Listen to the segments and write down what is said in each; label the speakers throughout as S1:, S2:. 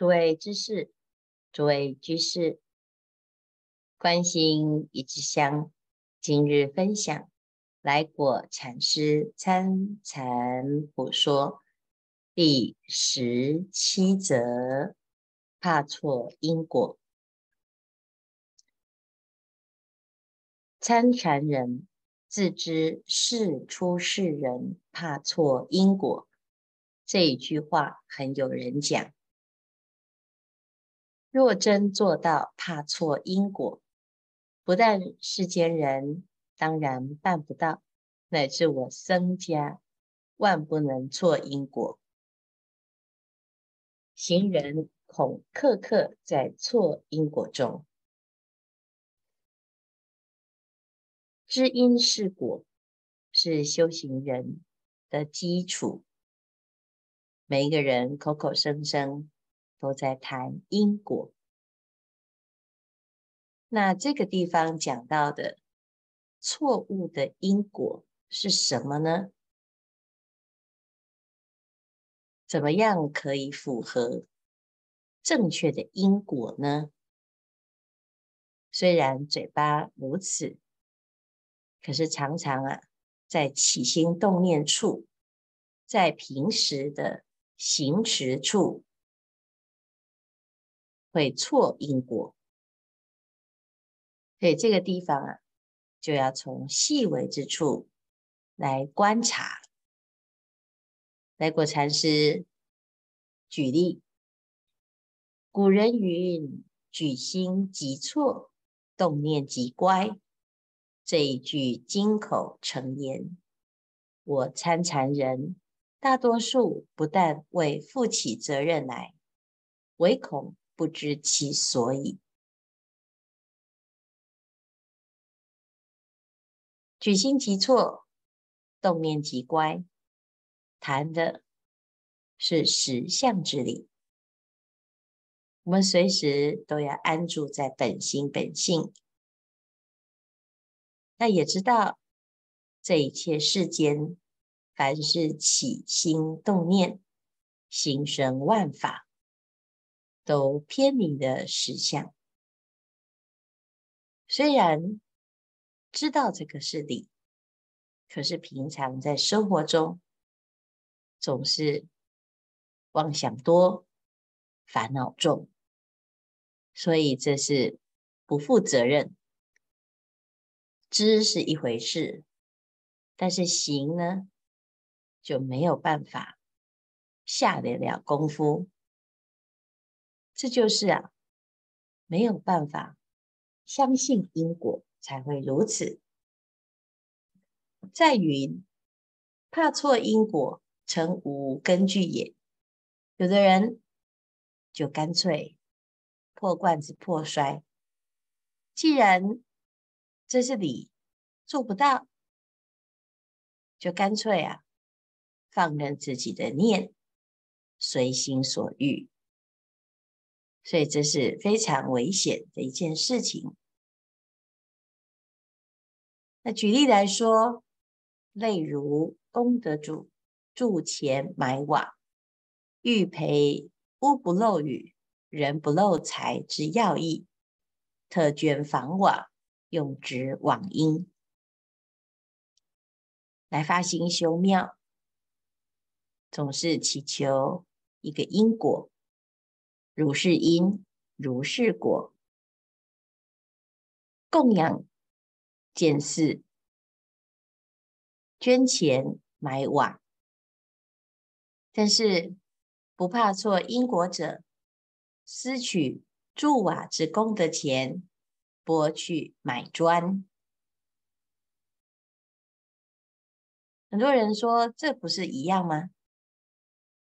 S1: 诸位知识，诸位居士，关心一支香，今日分享来果禅师参禅普说第十七则，怕错因果。参禅人自知是出世人，怕错因果。这一句话很有人讲。若真做到怕错因果，不但世间人当然办不到，乃至我僧家万不能错因果。行人恐刻刻在错因果中，知因是果是修行人的基础。每一个人口口声声。都在谈因果，那这个地方讲到的错误的因果是什么呢？怎么样可以符合正确的因果呢？虽然嘴巴如此，可是常常啊，在起心动念处，在平时的行持处。会错因果，所以这个地方啊，就要从细微之处来观察。来果禅师举例，古人云：“举心即错，动念即乖。”这一句金口成言，我参禅人大多数不但未负起责任来，唯恐。不知其所以，举心即错，动念即乖，谈的是实相之理。我们随时都要安住在本心本性，那也知道这一切世间，凡是起心动念，心生万法。都偏离的实相，虽然知道这个是理，可是平常在生活中总是妄想多、烦恼重，所以这是不负责任。知是一回事，但是行呢，就没有办法下得了功夫。这就是啊，没有办法相信因果，才会如此。再云，怕错因果，成无根据也。有的人就干脆破罐子破摔，既然这是理，做不到，就干脆啊，放任自己的念，随心所欲。所以这是非常危险的一件事情。那举例来说，例如功德主铸钱买瓦，欲培屋不漏雨、人不漏财之要义，特捐房瓦，用之网阴，来发心修庙，总是祈求一个因果。如是因，如是果。供养建寺，捐钱买瓦，但是不怕错因果者，私取铸瓦之功德钱，拨去买砖。很多人说，这不是一样吗？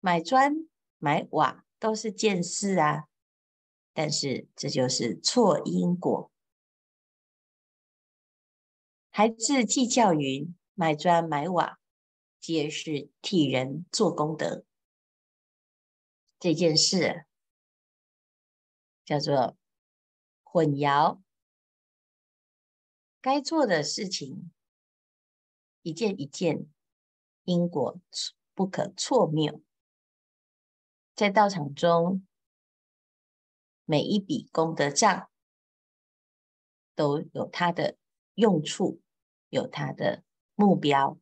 S1: 买砖买瓦。都是建寺啊，但是这就是错因果。还自计较云：买砖买瓦，皆是替人做功德。这件事叫做混淆，该做的事情一件一件，因果不可错谬。在道场中，每一笔功德账都有它的用处，有它的目标。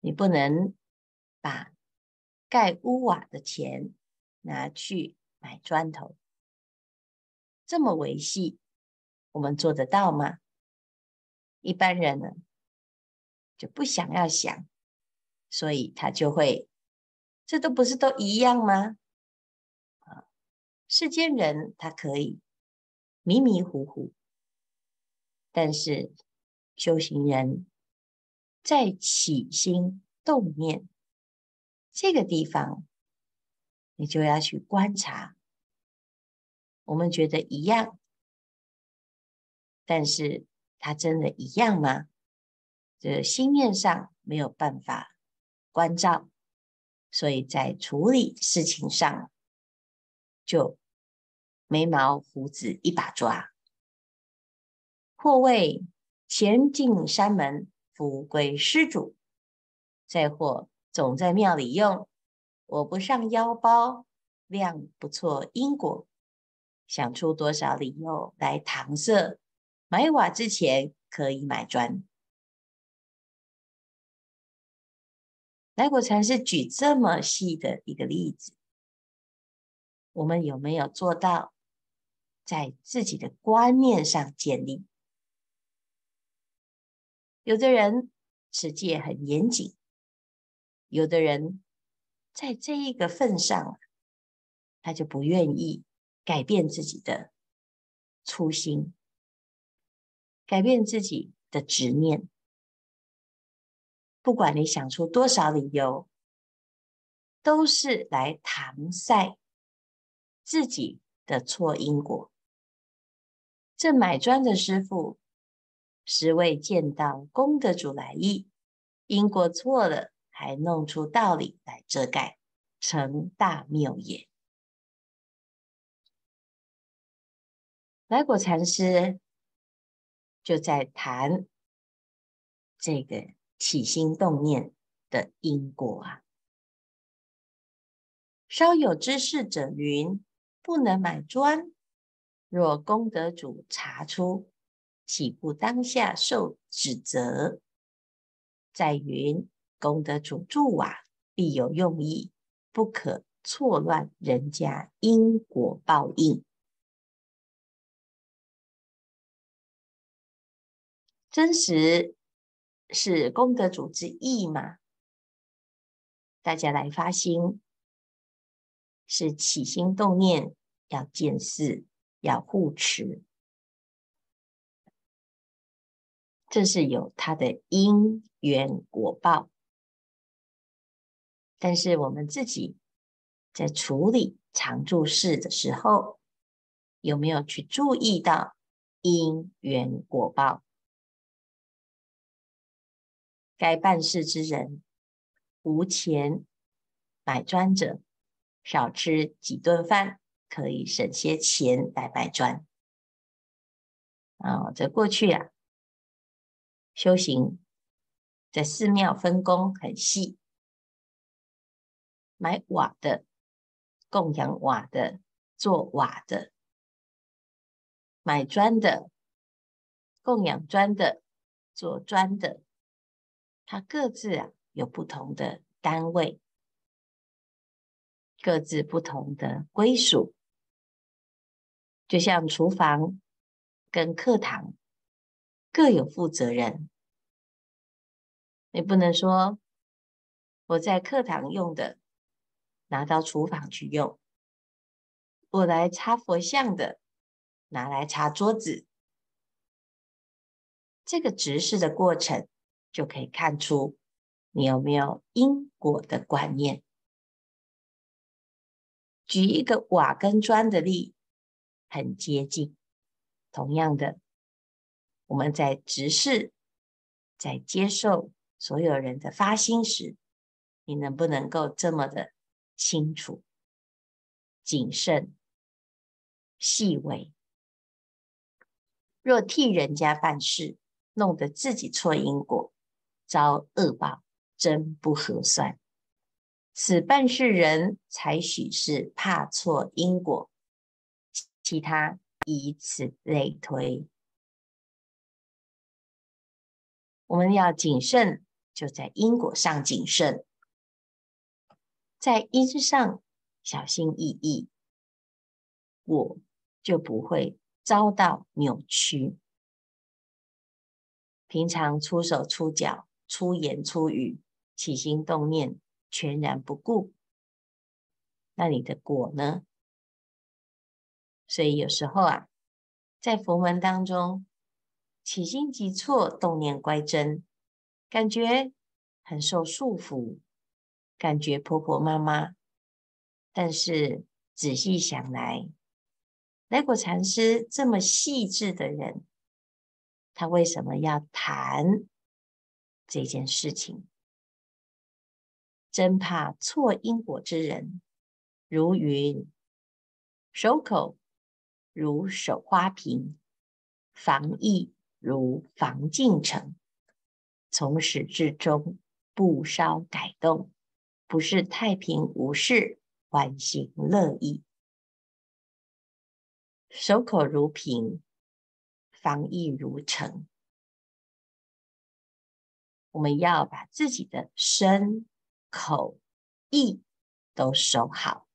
S1: 你不能把盖屋瓦的钱拿去买砖头，这么维系，我们做得到吗？一般人呢，就不想要想，所以他就会，这都不是都一样吗？啊，世间人他可以迷迷糊糊，但是修行人。在起心动念这个地方，你就要去观察。我们觉得一样，但是它真的一样吗？这心念上没有办法关照，所以在处理事情上就眉毛胡子一把抓。或谓钱进山门。福归施主，再或总在庙里用，我不上腰包，量不错因果，想出多少理由来搪塞，买瓦之前可以买砖。来果禅师举这么细的一个例子，我们有没有做到在自己的观念上建立？有的人持戒很严谨，有的人在这一个份上，他就不愿意改变自己的初心，改变自己的执念。不管你想出多少理由，都是来搪塞自己的错因果。这买砖的师傅。实未见到功德主来意，因果错了，还弄出道理来遮盖，成大谬也。来果禅师就在谈这个起心动念的因果啊。稍有知识者云：不能买砖，若功德主查出。岂不当下受指责？再云功德主铸瓦必有用意，不可错乱人家因果报应。真实是功德主之意吗？大家来发心，是起心动念要见事，要护持。这是有它的因缘果报，但是我们自己在处理常住事的时候，有没有去注意到因缘果报？该办事之人，无钱买砖者，少吃几顿饭，可以省些钱来买砖。啊、哦，这过去啊。修行在寺庙分工很细，买瓦的、供养瓦的、做瓦的；买砖的、供养砖的、做砖的。它各自啊有不同的单位，各自不同的归属，就像厨房跟课堂。各有负责人，你不能说我在课堂用的拿到厨房去用，我来擦佛像的拿来擦桌子。这个执事的过程就可以看出你有没有因果的观念。举一个瓦跟砖的例，很接近，同样的。我们在执事，在接受所有人的发心时，你能不能够这么的清楚、谨慎、细微？若替人家办事，弄得自己错因果，遭恶报，真不合算。此办事人才许是怕错因果，其他以此类推。我们要谨慎，就在因果上谨慎，在因上小心翼翼，我就不会遭到扭曲。平常出手出脚、出言出语、起心动念全然不顾，那你的果呢？所以有时候啊，在佛门当中，起心即错，动念乖真，感觉很受束缚，感觉婆婆妈妈。但是仔细想来，来果禅师这么细致的人，他为什么要谈这件事情？真怕错因果之人，如云守口。如守花瓶，防疫如防进城，从始至终不稍改动，不是太平无事，欢喜乐意。守口如瓶，防疫如城。我们要把自己的身、口、意都守好，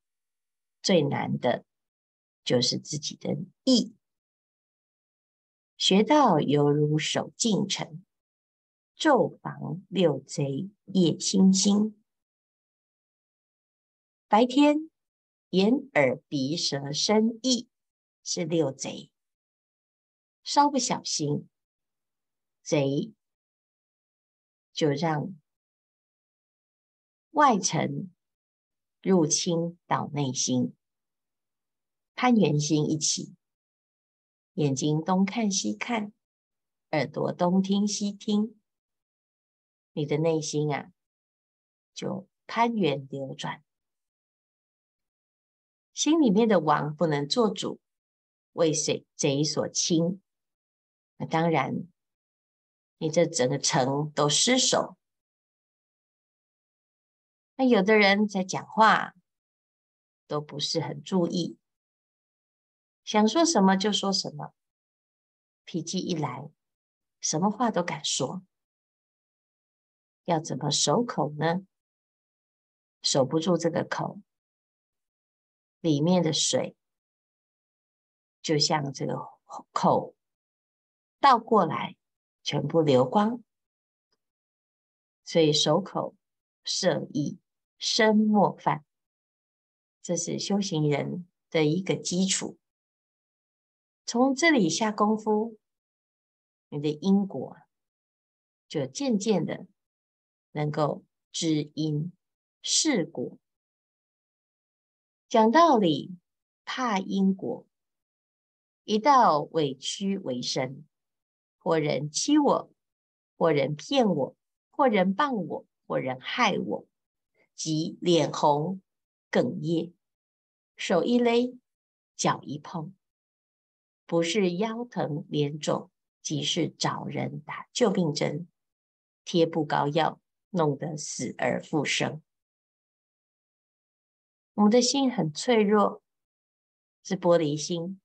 S1: 最难的。就是自己的意，学道犹如守镜城，昼防六贼夜星星。白天眼耳鼻舌身意是六贼，稍不小心，贼就让外尘入侵到内心。攀缘心一起，眼睛东看西看，耳朵东听西听，你的内心啊，就攀缘流转。心里面的王不能做主，为谁贼所侵？那当然，你这整个城都失守。那有的人在讲话，都不是很注意。想说什么就说什么，脾气一来，什么话都敢说。要怎么守口呢？守不住这个口，里面的水就像这个口倒过来，全部流光。所以守口摄意，身莫犯，这是修行人的一个基础。从这里下功夫，你的因果就渐渐的能够知因是果。讲道理怕因果，一到委屈为生，或人欺我，或人骗我，或人谤我，或人害我，即脸红哽咽，手一勒，脚一碰。不是腰疼脸肿，即是找人打救命针，贴布膏药，弄得死而复生。我们的心很脆弱，是玻璃心，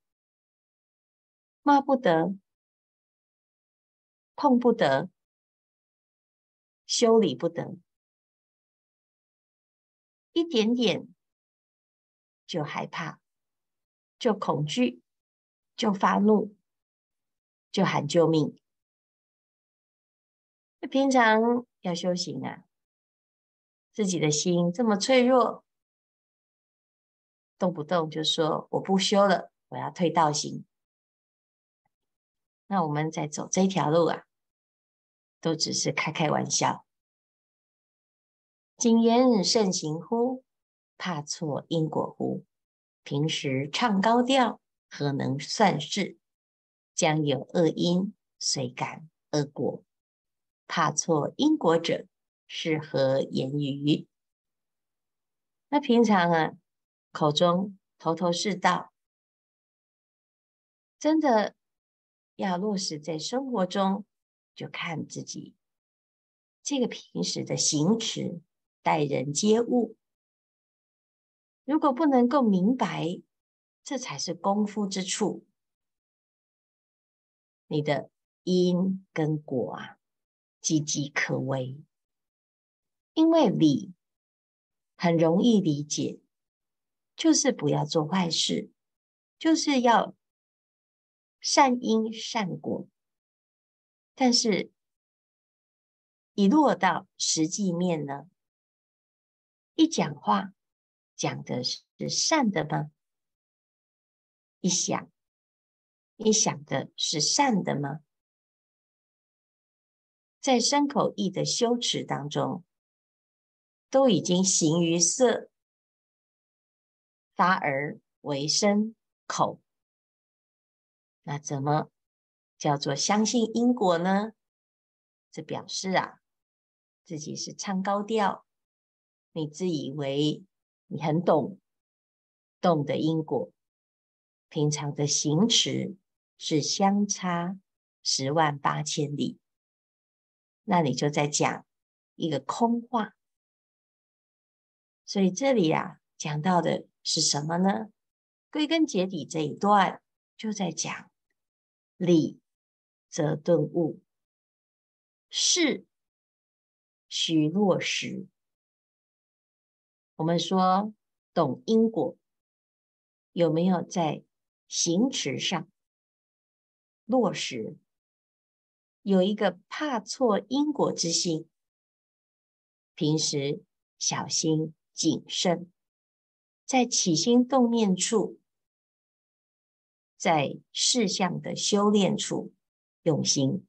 S1: 骂不得，碰不得，修理不得，一点点就害怕，就恐惧。就发怒，就喊救命。那平常要修行啊，自己的心这么脆弱，动不动就说我不修了，我要退道行。那我们在走这条路啊，都只是开开玩笑。谨言慎行乎？怕错因果乎？平时唱高调。何能算事？将有恶因，随感恶果。怕错因果者，是何言语？那平常啊，口中头头是道，真的要落实在生活中，就看自己这个平时的行持、待人接物。如果不能够明白。这才是功夫之处。你的因跟果啊，岌岌可危。因为理很容易理解，就是不要做坏事，就是要善因善果。但是，一落到实际面呢？一讲话讲的是善的吗？一想，你想的是善的吗？在身口意的修持当中，都已经形于色，发而为身口，那怎么叫做相信因果呢？这表示啊，自己是唱高调。你自以为你很懂，懂得因果，平常的行持是相差十万八千里，那你就在讲一个空话。所以这里、啊，讲到的是什么呢？归根结底，这一段就在讲理则顿悟，事须落实。我们说懂因果，有没有在行持上落实？有一个怕错因果之心，平时小心谨慎，在起心动念处，在事项的修炼处用心。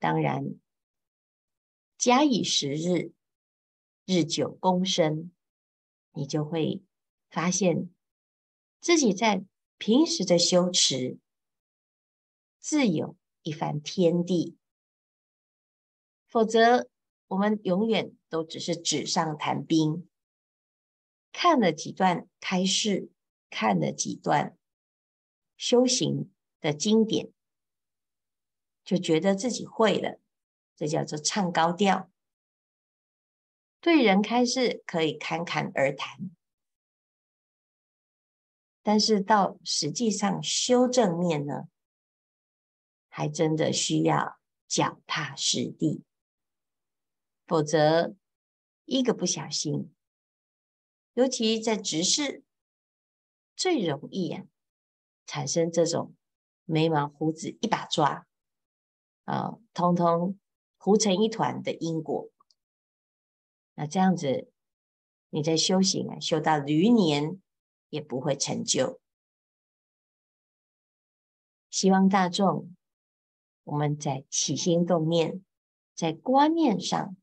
S1: 当然，假以时日。日久功深，你就会发现自己在平时的修持，自有一番天地。否则，我们永远都只是纸上谈兵，看了几段开示，看了几段修行的经典，就觉得自己会了，这叫做唱高调。对人开示可以侃侃而谈，但是到实际上修正面呢，还真的需要脚踏实地，否则一个不小心，尤其在执事，最容易啊产生这种眉毛胡子一把抓啊，通通糊成一团的因果。那这样子，你在修行啊，修到驴年也不会成就。希望大众，我们在起心动念，在观念上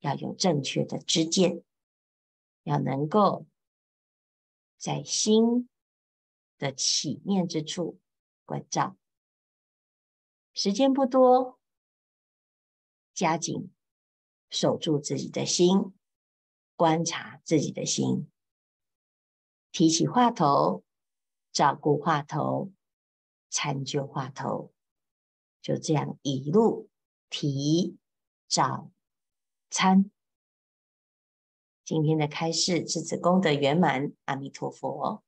S1: 要有正确的知见，要能够在心的起念之处关照。时间不多，加紧。守住自己的心，观察自己的心，提起话头，照顾话头，参究话头，就这样一路提、照、参。今天的开示至此功德圆满，阿弥陀佛。